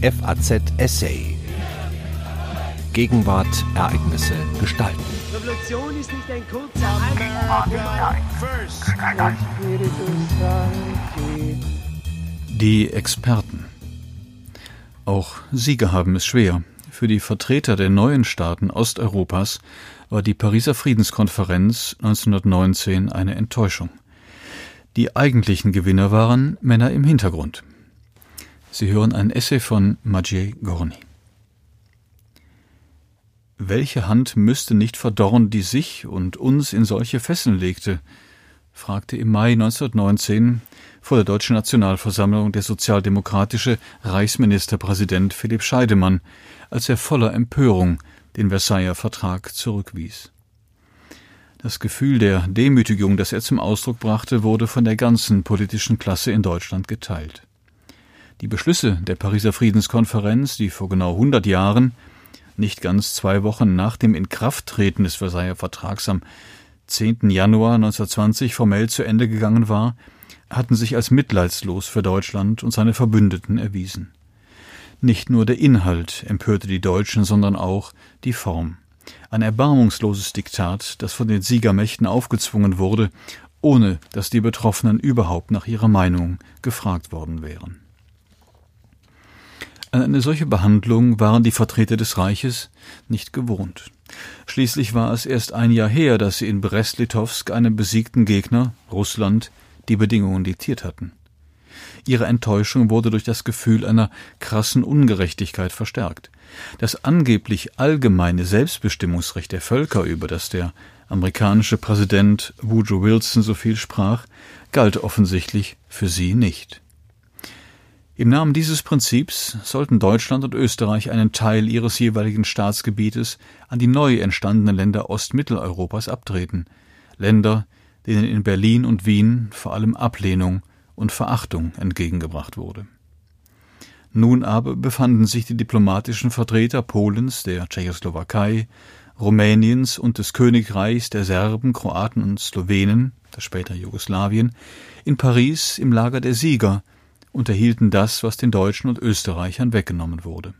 FAZ Essay. Gegenwart, Ereignisse, Gestalten. Revolution ist nicht ein kurzer Die Experten. Auch Sieger haben es schwer. Für die Vertreter der neuen Staaten Osteuropas war die Pariser Friedenskonferenz 1919 eine Enttäuschung. Die eigentlichen Gewinner waren Männer im Hintergrund. Sie hören ein Essay von Maciej Gorni. Welche Hand müsste nicht verdorren, die sich und uns in solche Fesseln legte? fragte im Mai 1919 vor der Deutschen Nationalversammlung der sozialdemokratische Reichsministerpräsident Philipp Scheidemann, als er voller Empörung den Versailler Vertrag zurückwies. Das Gefühl der Demütigung, das er zum Ausdruck brachte, wurde von der ganzen politischen Klasse in Deutschland geteilt. Die Beschlüsse der Pariser Friedenskonferenz, die vor genau 100 Jahren, nicht ganz zwei Wochen nach dem Inkrafttreten des Versailler Vertrags am 10. Januar 1920 formell zu Ende gegangen war, hatten sich als mitleidslos für Deutschland und seine Verbündeten erwiesen. Nicht nur der Inhalt empörte die Deutschen, sondern auch die Form. Ein erbarmungsloses Diktat, das von den Siegermächten aufgezwungen wurde, ohne dass die Betroffenen überhaupt nach ihrer Meinung gefragt worden wären. An eine solche Behandlung waren die Vertreter des Reiches nicht gewohnt. Schließlich war es erst ein Jahr her, dass sie in Brest-Litovsk einem besiegten Gegner, Russland, die Bedingungen diktiert hatten. Ihre Enttäuschung wurde durch das Gefühl einer krassen Ungerechtigkeit verstärkt. Das angeblich allgemeine Selbstbestimmungsrecht der Völker, über das der amerikanische Präsident Woodrow Wilson so viel sprach, galt offensichtlich für sie nicht. Im Namen dieses Prinzips sollten Deutschland und Österreich einen Teil ihres jeweiligen Staatsgebietes an die neu entstandenen Länder Ostmitteleuropas abtreten, Länder, denen in Berlin und Wien vor allem Ablehnung und Verachtung entgegengebracht wurde. Nun aber befanden sich die diplomatischen Vertreter Polens, der Tschechoslowakei, Rumäniens und des Königreichs der Serben, Kroaten und Slowenen, das spätere Jugoslawien, in Paris im Lager der Sieger und erhielten das, was den Deutschen und Österreichern weggenommen wurde.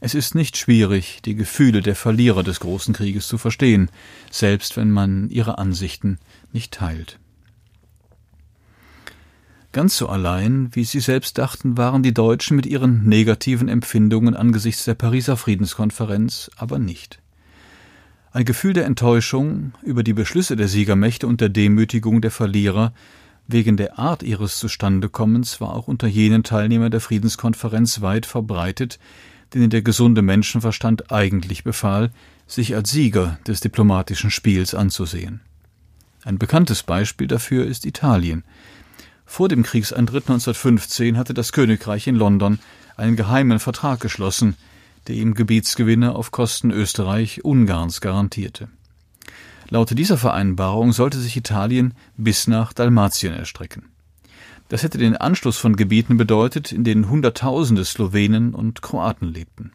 Es ist nicht schwierig, die Gefühle der Verlierer des großen Krieges zu verstehen, selbst wenn man ihre Ansichten nicht teilt. Ganz so allein, wie sie selbst dachten, waren die Deutschen mit ihren negativen Empfindungen angesichts der Pariser Friedenskonferenz aber nicht. Ein Gefühl der Enttäuschung über die Beschlüsse der Siegermächte und der Demütigung der Verlierer Wegen der Art ihres Zustandekommens war auch unter jenen Teilnehmern der Friedenskonferenz weit verbreitet, denen der gesunde Menschenverstand eigentlich befahl, sich als Sieger des diplomatischen Spiels anzusehen. Ein bekanntes Beispiel dafür ist Italien. Vor dem Kriegseintritt 1915 hatte das Königreich in London einen geheimen Vertrag geschlossen, der ihm Gebietsgewinne auf Kosten Österreich Ungarns garantierte. Laut dieser Vereinbarung sollte sich Italien bis nach Dalmatien erstrecken. Das hätte den Anschluss von Gebieten bedeutet, in denen Hunderttausende Slowenen und Kroaten lebten.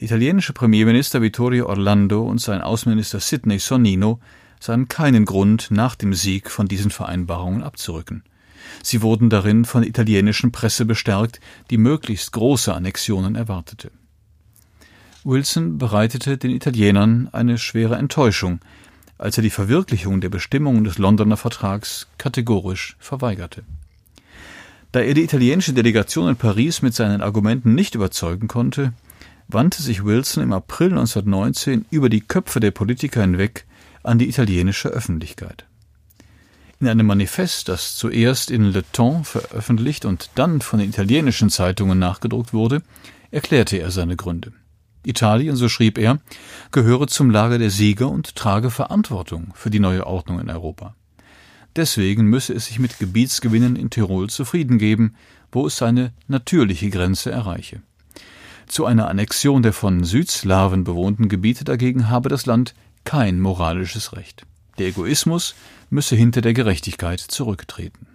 Der italienische Premierminister Vittorio Orlando und sein Außenminister Sidney Sonnino sahen keinen Grund, nach dem Sieg von diesen Vereinbarungen abzurücken. Sie wurden darin von der italienischen Presse bestärkt, die möglichst große Annexionen erwartete. Wilson bereitete den Italienern eine schwere Enttäuschung, als er die Verwirklichung der Bestimmungen des Londoner Vertrags kategorisch verweigerte. Da er die italienische Delegation in Paris mit seinen Argumenten nicht überzeugen konnte, wandte sich Wilson im April 1919 über die Köpfe der Politiker hinweg an die italienische Öffentlichkeit. In einem Manifest, das zuerst in Le Temps veröffentlicht und dann von den italienischen Zeitungen nachgedruckt wurde, erklärte er seine Gründe. Italien, so schrieb er, gehöre zum Lager der Sieger und trage Verantwortung für die neue Ordnung in Europa. Deswegen müsse es sich mit Gebietsgewinnen in Tirol zufrieden geben, wo es seine natürliche Grenze erreiche. Zu einer Annexion der von Südslawen bewohnten Gebiete dagegen habe das Land kein moralisches Recht. Der Egoismus müsse hinter der Gerechtigkeit zurücktreten.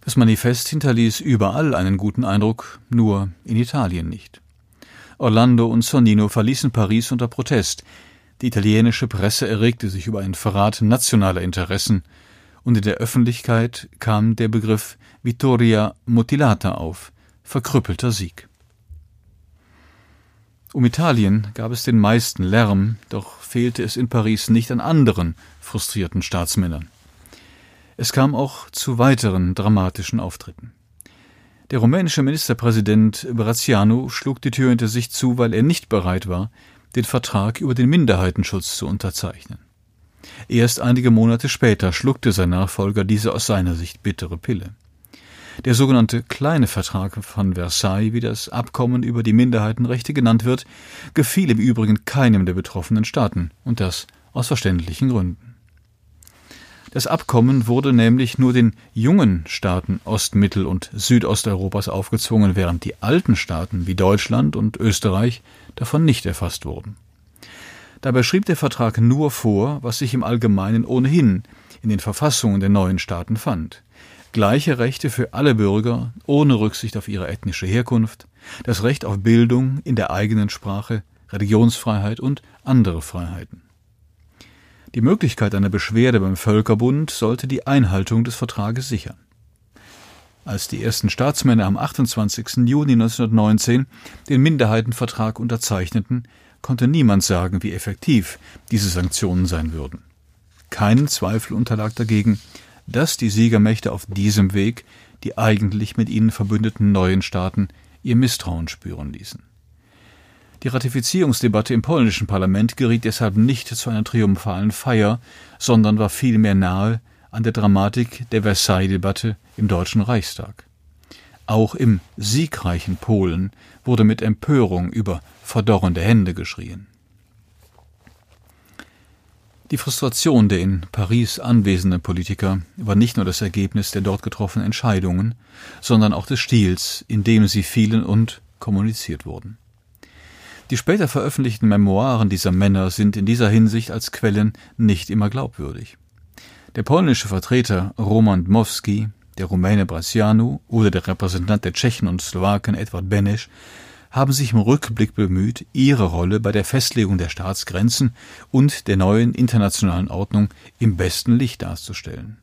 Das Manifest hinterließ überall einen guten Eindruck, nur in Italien nicht. Orlando und Sonnino verließen Paris unter Protest. Die italienische Presse erregte sich über einen Verrat nationaler Interessen, und in der Öffentlichkeit kam der Begriff Vittoria Mutilata auf, verkrüppelter Sieg. Um Italien gab es den meisten Lärm, doch fehlte es in Paris nicht an anderen frustrierten Staatsmännern. Es kam auch zu weiteren dramatischen Auftritten. Der rumänische Ministerpräsident Braziano schlug die Tür hinter sich zu, weil er nicht bereit war, den Vertrag über den Minderheitenschutz zu unterzeichnen. Erst einige Monate später schluckte sein Nachfolger diese aus seiner Sicht bittere Pille. Der sogenannte kleine Vertrag von Versailles, wie das Abkommen über die Minderheitenrechte genannt wird, gefiel im Übrigen keinem der betroffenen Staaten, und das aus verständlichen Gründen. Das Abkommen wurde nämlich nur den jungen Staaten Ost-, Mittel- und Südosteuropas aufgezwungen, während die alten Staaten wie Deutschland und Österreich davon nicht erfasst wurden. Dabei schrieb der Vertrag nur vor, was sich im Allgemeinen ohnehin in den Verfassungen der neuen Staaten fand. Gleiche Rechte für alle Bürger, ohne Rücksicht auf ihre ethnische Herkunft, das Recht auf Bildung in der eigenen Sprache, Religionsfreiheit und andere Freiheiten. Die Möglichkeit einer Beschwerde beim Völkerbund sollte die Einhaltung des Vertrages sichern. Als die ersten Staatsmänner am 28. Juni 1919 den Minderheitenvertrag unterzeichneten, konnte niemand sagen, wie effektiv diese Sanktionen sein würden. Keinen Zweifel unterlag dagegen, dass die Siegermächte auf diesem Weg die eigentlich mit ihnen verbündeten neuen Staaten ihr Misstrauen spüren ließen. Die Ratifizierungsdebatte im polnischen Parlament geriet deshalb nicht zu einer triumphalen Feier, sondern war vielmehr nahe an der Dramatik der Versailles-Debatte im Deutschen Reichstag. Auch im siegreichen Polen wurde mit Empörung über verdorrende Hände geschrien. Die Frustration der in Paris anwesenden Politiker war nicht nur das Ergebnis der dort getroffenen Entscheidungen, sondern auch des Stils, in dem sie fielen und kommuniziert wurden. Die später veröffentlichten Memoiren dieser Männer sind in dieser Hinsicht als Quellen nicht immer glaubwürdig. Der polnische Vertreter Roman Dmowski, der Rumäne Brasianu oder der Repräsentant der Tschechen und Slowaken Edward Beneš haben sich im Rückblick bemüht, ihre Rolle bei der Festlegung der Staatsgrenzen und der neuen internationalen Ordnung im besten Licht darzustellen.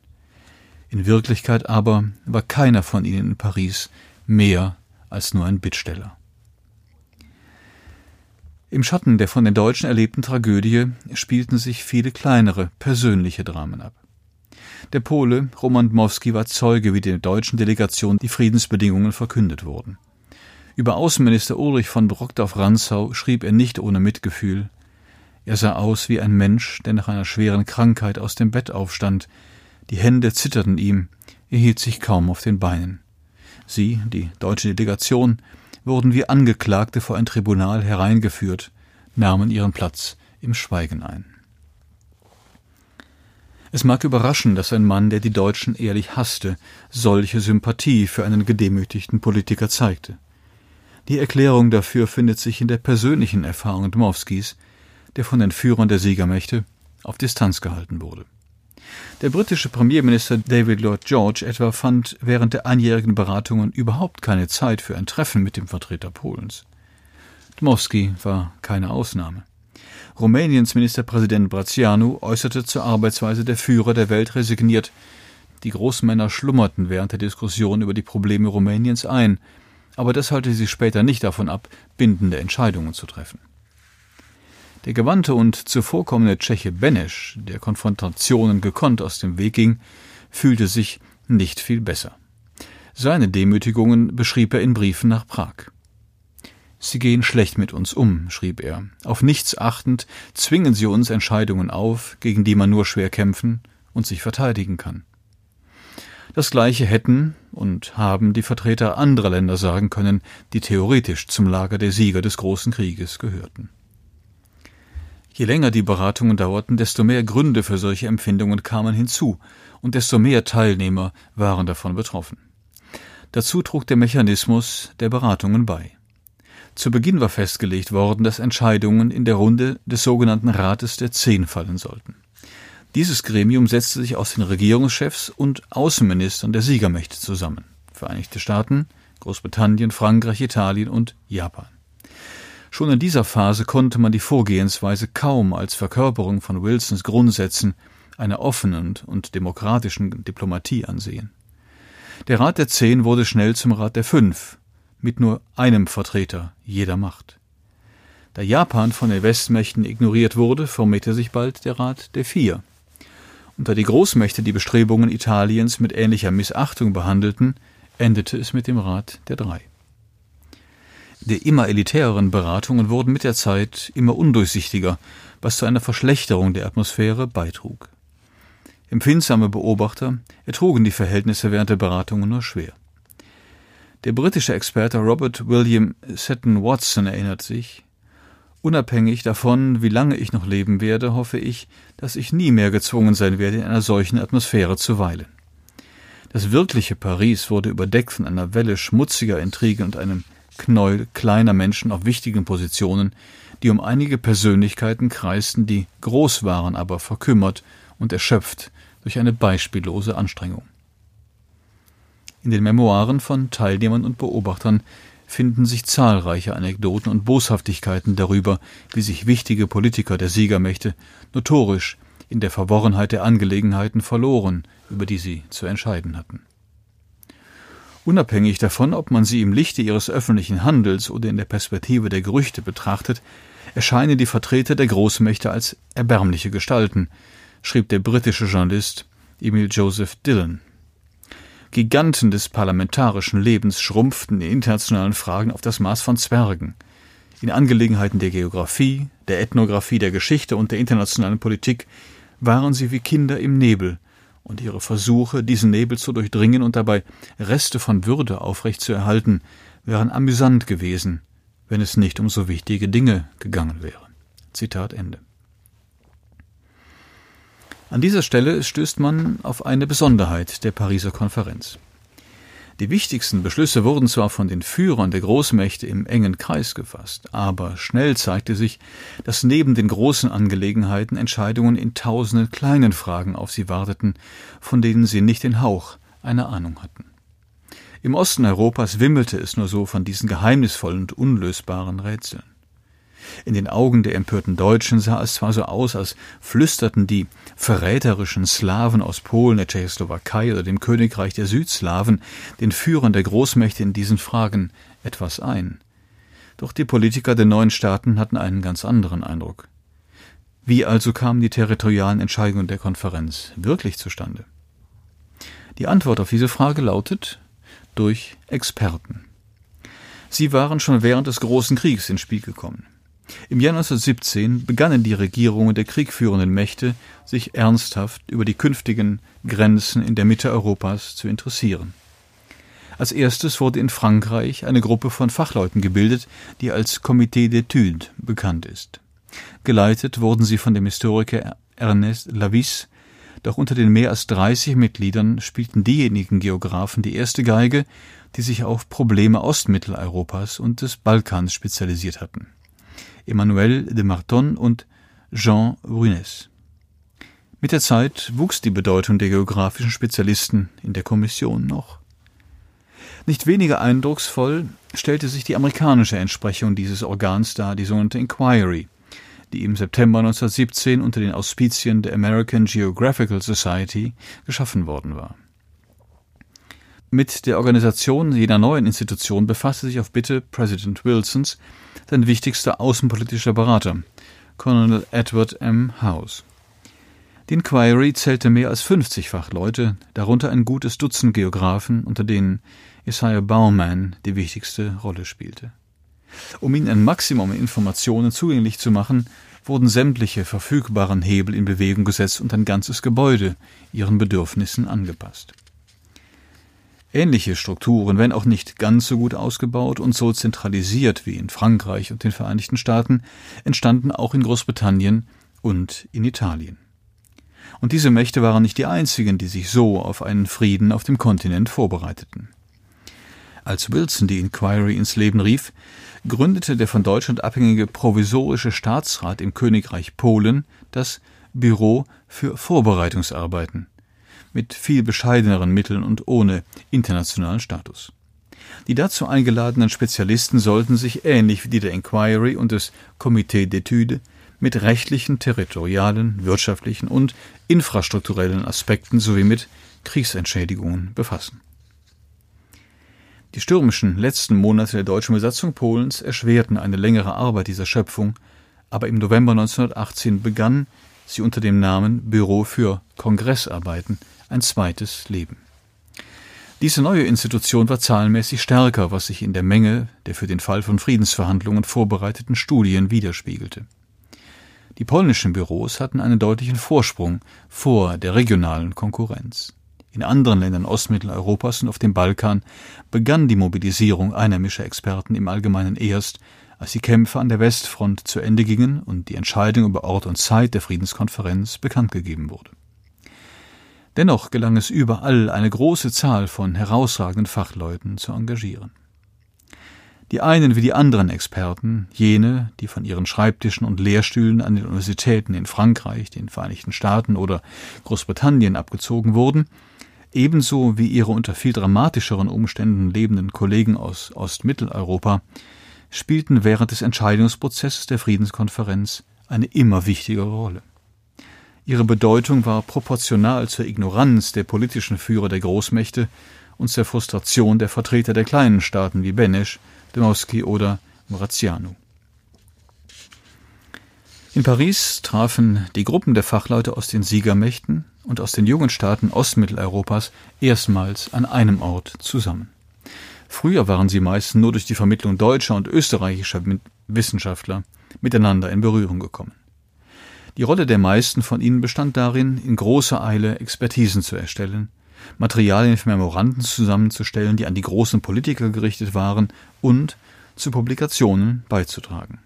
In Wirklichkeit aber war keiner von ihnen in Paris mehr als nur ein Bittsteller. Im Schatten der von den Deutschen erlebten Tragödie spielten sich viele kleinere, persönliche Dramen ab. Der Pole Roman Dmowski war Zeuge, wie der deutschen Delegation die Friedensbedingungen verkündet wurden. Über Außenminister Ulrich von Brockdorf-Rantzau schrieb er nicht ohne Mitgefühl. Er sah aus wie ein Mensch, der nach einer schweren Krankheit aus dem Bett aufstand. Die Hände zitterten ihm, er hielt sich kaum auf den Beinen. Sie, die deutsche Delegation, wurden wie Angeklagte vor ein Tribunal hereingeführt, nahmen ihren Platz im Schweigen ein. Es mag überraschen, dass ein Mann, der die Deutschen ehrlich hasste, solche Sympathie für einen gedemütigten Politiker zeigte. Die Erklärung dafür findet sich in der persönlichen Erfahrung Dmowskis, der von den Führern der Siegermächte auf Distanz gehalten wurde. Der britische Premierminister David Lloyd George etwa fand während der einjährigen Beratungen überhaupt keine Zeit für ein Treffen mit dem Vertreter Polens. Dmowski war keine Ausnahme. Rumäniens Ministerpräsident Brazianu äußerte zur Arbeitsweise der Führer der Welt resigniert, die Großmänner schlummerten während der Diskussion über die Probleme Rumäniens ein, aber das halte sie später nicht davon ab, bindende Entscheidungen zu treffen. Der gewandte und zuvorkommende Tscheche Benesch, der Konfrontationen gekonnt aus dem Weg ging, fühlte sich nicht viel besser. Seine Demütigungen beschrieb er in Briefen nach Prag. Sie gehen schlecht mit uns um, schrieb er. Auf nichts achtend zwingen sie uns Entscheidungen auf, gegen die man nur schwer kämpfen und sich verteidigen kann. Das Gleiche hätten und haben die Vertreter anderer Länder sagen können, die theoretisch zum Lager der Sieger des großen Krieges gehörten. Je länger die Beratungen dauerten, desto mehr Gründe für solche Empfindungen kamen hinzu, und desto mehr Teilnehmer waren davon betroffen. Dazu trug der Mechanismus der Beratungen bei. Zu Beginn war festgelegt worden, dass Entscheidungen in der Runde des sogenannten Rates der Zehn fallen sollten. Dieses Gremium setzte sich aus den Regierungschefs und Außenministern der Siegermächte zusammen Vereinigte Staaten, Großbritannien, Frankreich, Italien und Japan. Schon in dieser Phase konnte man die Vorgehensweise kaum als Verkörperung von Wilsons Grundsätzen einer offenen und demokratischen Diplomatie ansehen. Der Rat der Zehn wurde schnell zum Rat der Fünf, mit nur einem Vertreter jeder Macht. Da Japan von den Westmächten ignoriert wurde, formierte sich bald der Rat der Vier. Und da die Großmächte die Bestrebungen Italiens mit ähnlicher Missachtung behandelten, endete es mit dem Rat der Drei. Die immer elitäreren Beratungen wurden mit der Zeit immer undurchsichtiger, was zu einer Verschlechterung der Atmosphäre beitrug. Empfindsame Beobachter ertrugen die Verhältnisse während der Beratungen nur schwer. Der britische Experte Robert William Seton Watson erinnert sich, Unabhängig davon, wie lange ich noch leben werde, hoffe ich, dass ich nie mehr gezwungen sein werde, in einer solchen Atmosphäre zu weilen. Das wirkliche Paris wurde überdeckt von einer Welle schmutziger Intrigen und einem Knäuel kleiner Menschen auf wichtigen Positionen, die um einige Persönlichkeiten kreisten, die groß waren, aber verkümmert und erschöpft durch eine beispiellose Anstrengung. In den Memoiren von Teilnehmern und Beobachtern finden sich zahlreiche Anekdoten und Boshaftigkeiten darüber, wie sich wichtige Politiker der Siegermächte notorisch in der Verworrenheit der Angelegenheiten verloren, über die sie zu entscheiden hatten. Unabhängig davon, ob man sie im Lichte ihres öffentlichen Handels oder in der Perspektive der Gerüchte betrachtet, erscheinen die Vertreter der Großmächte als erbärmliche Gestalten, schrieb der britische Journalist Emil Joseph Dillon. Giganten des parlamentarischen Lebens schrumpften in internationalen Fragen auf das Maß von Zwergen. In Angelegenheiten der Geographie, der Ethnographie, der Geschichte und der internationalen Politik waren sie wie Kinder im Nebel, und ihre Versuche, diesen Nebel zu durchdringen und dabei Reste von Würde aufrechtzuerhalten, wären amüsant gewesen, wenn es nicht um so wichtige Dinge gegangen wäre. Zitat Ende. An dieser Stelle stößt man auf eine Besonderheit der Pariser Konferenz. Die wichtigsten Beschlüsse wurden zwar von den Führern der Großmächte im engen Kreis gefasst, aber schnell zeigte sich, dass neben den großen Angelegenheiten Entscheidungen in tausenden kleinen Fragen auf sie warteten, von denen sie nicht den Hauch einer Ahnung hatten. Im Osten Europas wimmelte es nur so von diesen geheimnisvollen und unlösbaren Rätseln. In den Augen der empörten Deutschen sah es zwar so aus, als flüsterten die verräterischen Slawen aus Polen, der Tschechoslowakei oder dem Königreich der Südslawen den Führern der Großmächte in diesen Fragen etwas ein. Doch die Politiker der neuen Staaten hatten einen ganz anderen Eindruck. Wie also kamen die territorialen Entscheidungen der Konferenz wirklich zustande? Die Antwort auf diese Frage lautet durch Experten. Sie waren schon während des Großen Kriegs ins Spiel gekommen. Im Jahr 1917 begannen die Regierungen der kriegführenden Mächte, sich ernsthaft über die künftigen Grenzen in der Mitte Europas zu interessieren. Als erstes wurde in Frankreich eine Gruppe von Fachleuten gebildet, die als Comité d'études bekannt ist. Geleitet wurden sie von dem Historiker Ernest Lavis, doch unter den mehr als 30 Mitgliedern spielten diejenigen Geographen die erste Geige, die sich auf Probleme Ostmitteleuropas und des Balkans spezialisiert hatten. Emmanuel de Marton und Jean Brunes. Mit der Zeit wuchs die Bedeutung der geografischen Spezialisten in der Kommission noch. Nicht weniger eindrucksvoll stellte sich die amerikanische Entsprechung dieses Organs dar, die sogenannte Inquiry, die im September 1917 unter den Auspizien der American Geographical Society geschaffen worden war. Mit der Organisation jener neuen Institution befasste sich auf Bitte Präsident Wilsons sein wichtigster außenpolitischer Berater, Colonel Edward M. House. Die Inquiry zählte mehr als 50 Fachleute, darunter ein gutes Dutzend Geographen, unter denen Isaiah Baumann die wichtigste Rolle spielte. Um ihnen ein Maximum Informationen zugänglich zu machen, wurden sämtliche verfügbaren Hebel in Bewegung gesetzt und ein ganzes Gebäude ihren Bedürfnissen angepasst. Ähnliche Strukturen, wenn auch nicht ganz so gut ausgebaut und so zentralisiert wie in Frankreich und den Vereinigten Staaten, entstanden auch in Großbritannien und in Italien. Und diese Mächte waren nicht die einzigen, die sich so auf einen Frieden auf dem Kontinent vorbereiteten. Als Wilson die Inquiry ins Leben rief, gründete der von Deutschland abhängige provisorische Staatsrat im Königreich Polen das Büro für Vorbereitungsarbeiten mit viel bescheideneren Mitteln und ohne internationalen Status. Die dazu eingeladenen Spezialisten sollten sich ähnlich wie die der Inquiry und des Comité d'études mit rechtlichen, territorialen, wirtschaftlichen und infrastrukturellen Aspekten sowie mit Kriegsentschädigungen befassen. Die stürmischen letzten Monate der deutschen Besatzung Polens erschwerten eine längere Arbeit dieser Schöpfung, aber im November 1918 begann sie unter dem Namen Büro für Kongressarbeiten ein zweites Leben. Diese neue Institution war zahlenmäßig stärker, was sich in der Menge der für den Fall von Friedensverhandlungen vorbereiteten Studien widerspiegelte. Die polnischen Büros hatten einen deutlichen Vorsprung vor der regionalen Konkurrenz. In anderen Ländern Ostmitteleuropas und auf dem Balkan begann die Mobilisierung einheimischer Experten im Allgemeinen erst, als die Kämpfe an der Westfront zu Ende gingen und die Entscheidung über Ort und Zeit der Friedenskonferenz bekannt gegeben wurde. Dennoch gelang es überall, eine große Zahl von herausragenden Fachleuten zu engagieren. Die einen wie die anderen Experten, jene, die von ihren Schreibtischen und Lehrstühlen an den Universitäten in Frankreich, den Vereinigten Staaten oder Großbritannien abgezogen wurden, ebenso wie ihre unter viel dramatischeren Umständen lebenden Kollegen aus Ostmitteleuropa, spielten während des Entscheidungsprozesses der Friedenskonferenz eine immer wichtigere Rolle. Ihre Bedeutung war proportional zur Ignoranz der politischen Führer der Großmächte und zur Frustration der Vertreter der kleinen Staaten wie Benesch, Dmowski oder Muraziano. In Paris trafen die Gruppen der Fachleute aus den Siegermächten und aus den jungen Staaten Ostmitteleuropas erstmals an einem Ort zusammen. Früher waren sie meist nur durch die Vermittlung deutscher und österreichischer Wissenschaftler miteinander in Berührung gekommen. Die Rolle der meisten von ihnen bestand darin, in großer Eile Expertisen zu erstellen, Materialien für Memoranden zusammenzustellen, die an die großen Politiker gerichtet waren, und zu Publikationen beizutragen.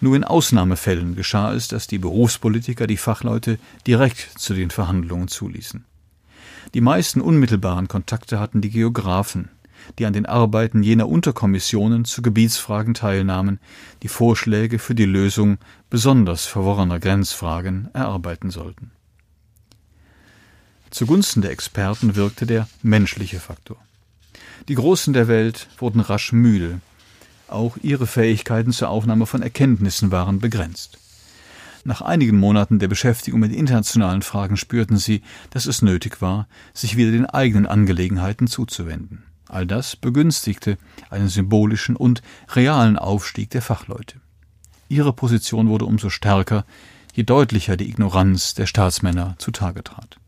Nur in Ausnahmefällen geschah es, dass die Berufspolitiker die Fachleute direkt zu den Verhandlungen zuließen. Die meisten unmittelbaren Kontakte hatten die Geographen, die an den Arbeiten jener Unterkommissionen zu Gebietsfragen teilnahmen, die Vorschläge für die Lösung besonders verworrener Grenzfragen erarbeiten sollten. Zugunsten der Experten wirkte der menschliche Faktor. Die Großen der Welt wurden rasch müde, auch ihre Fähigkeiten zur Aufnahme von Erkenntnissen waren begrenzt. Nach einigen Monaten der Beschäftigung mit internationalen Fragen spürten sie, dass es nötig war, sich wieder den eigenen Angelegenheiten zuzuwenden. All das begünstigte einen symbolischen und realen Aufstieg der Fachleute. Ihre Position wurde umso stärker, je deutlicher die Ignoranz der Staatsmänner zutage trat.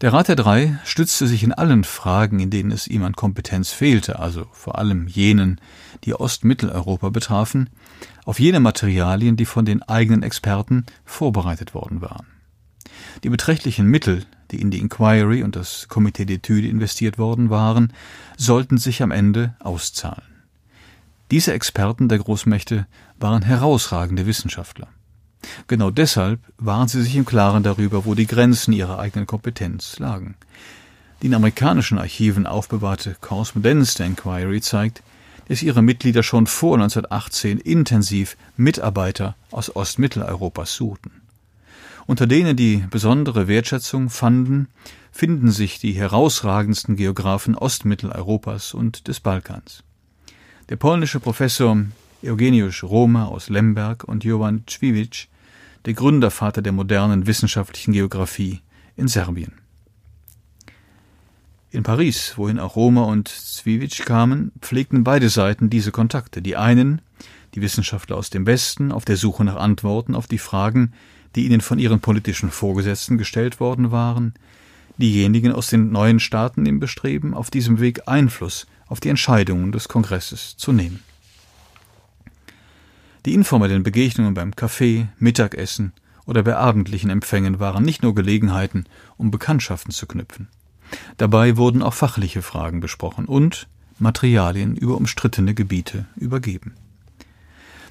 Der Rat der Drei stützte sich in allen Fragen, in denen es ihm an Kompetenz fehlte, also vor allem jenen, die Ostmitteleuropa betrafen, auf jene Materialien, die von den eigenen Experten vorbereitet worden waren. Die beträchtlichen Mittel, die in die Inquiry und das Comité d'étude investiert worden waren, sollten sich am Ende auszahlen. Diese Experten der Großmächte waren herausragende Wissenschaftler. Genau deshalb waren sie sich im Klaren darüber, wo die Grenzen ihrer eigenen Kompetenz lagen. Die in amerikanischen Archiven aufbewahrte Korrespondenz der Inquiry zeigt, dass ihre Mitglieder schon vor 1918 intensiv Mitarbeiter aus Ostmitteleuropas suchten. Unter denen die besondere Wertschätzung fanden, finden sich die herausragendsten Geographen Ostmitteleuropas und des Balkans. Der polnische Professor Eugeniusz Roma aus Lemberg und Jovan Cvivic, der Gründervater der modernen wissenschaftlichen Geographie in Serbien. In Paris, wohin auch Roma und Cvivic kamen, pflegten beide Seiten diese Kontakte. Die einen, die Wissenschaftler aus dem Westen, auf der Suche nach Antworten auf die Fragen, die ihnen von ihren politischen Vorgesetzten gestellt worden waren, diejenigen aus den neuen Staaten im Bestreben, auf diesem Weg Einfluss auf die Entscheidungen des Kongresses zu nehmen. Die informellen Begegnungen beim Kaffee, Mittagessen oder bei abendlichen Empfängen waren nicht nur Gelegenheiten, um Bekanntschaften zu knüpfen. Dabei wurden auch fachliche Fragen besprochen und Materialien über umstrittene Gebiete übergeben.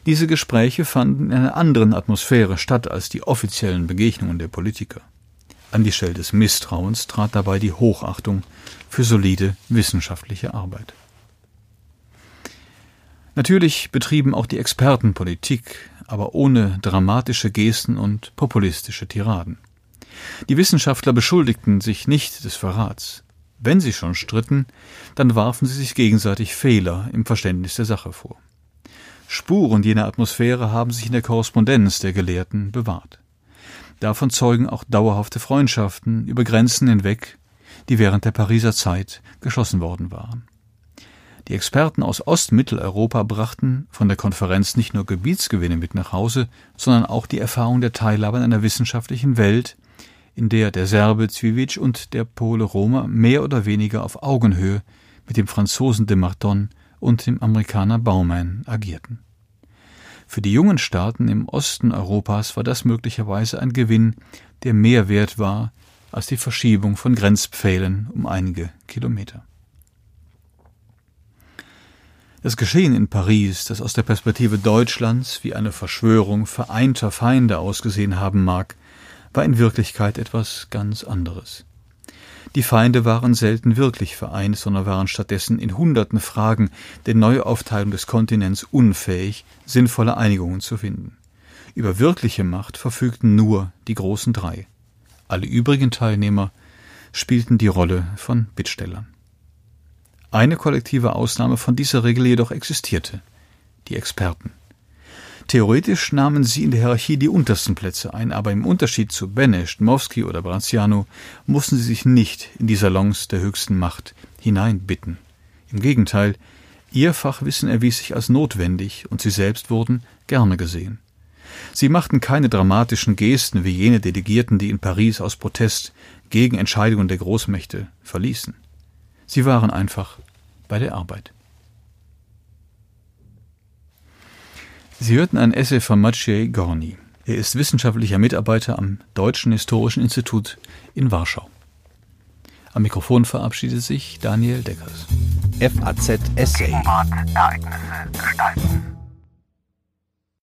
Diese Gespräche fanden in einer anderen Atmosphäre statt als die offiziellen Begegnungen der Politiker. An die Stelle des Misstrauens trat dabei die Hochachtung für solide wissenschaftliche Arbeit. Natürlich betrieben auch die Experten Politik, aber ohne dramatische Gesten und populistische Tiraden. Die Wissenschaftler beschuldigten sich nicht des Verrats. Wenn sie schon stritten, dann warfen sie sich gegenseitig Fehler im Verständnis der Sache vor. Spuren jener Atmosphäre haben sich in der Korrespondenz der Gelehrten bewahrt. Davon zeugen auch dauerhafte Freundschaften über Grenzen hinweg, die während der Pariser Zeit geschossen worden waren. Die Experten aus Ostmitteleuropa brachten von der Konferenz nicht nur Gebietsgewinne mit nach Hause, sondern auch die Erfahrung der Teilhabe an einer wissenschaftlichen Welt, in der der Serbe Zwiewicz und der Pole Roma mehr oder weniger auf Augenhöhe mit dem Franzosen de Marton und dem Amerikaner Baumann agierten. Für die jungen Staaten im Osten Europas war das möglicherweise ein Gewinn, der mehr wert war als die Verschiebung von Grenzpfählen um einige Kilometer. Das Geschehen in Paris, das aus der Perspektive Deutschlands wie eine Verschwörung vereinter Feinde ausgesehen haben mag, war in Wirklichkeit etwas ganz anderes. Die Feinde waren selten wirklich vereint, sondern waren stattdessen in hunderten Fragen der Neuaufteilung des Kontinents unfähig, sinnvolle Einigungen zu finden. Über wirkliche Macht verfügten nur die großen drei. Alle übrigen Teilnehmer spielten die Rolle von Bittstellern. Eine kollektive Ausnahme von dieser Regel jedoch existierte die Experten. Theoretisch nahmen sie in der Hierarchie die untersten Plätze ein, aber im Unterschied zu Benesch, Dmowski oder Branciano mussten sie sich nicht in die Salons der höchsten Macht hineinbitten. Im Gegenteil, ihr Fachwissen erwies sich als notwendig und sie selbst wurden gerne gesehen. Sie machten keine dramatischen Gesten wie jene Delegierten, die in Paris aus Protest gegen Entscheidungen der Großmächte verließen. Sie waren einfach bei der Arbeit. Sie hörten ein Essay von Maciej Gorni. Er ist wissenschaftlicher Mitarbeiter am Deutschen Historischen Institut in Warschau. Am Mikrofon verabschiedet sich Daniel Deckers. FAZ Essay. Ereignisse gestalten.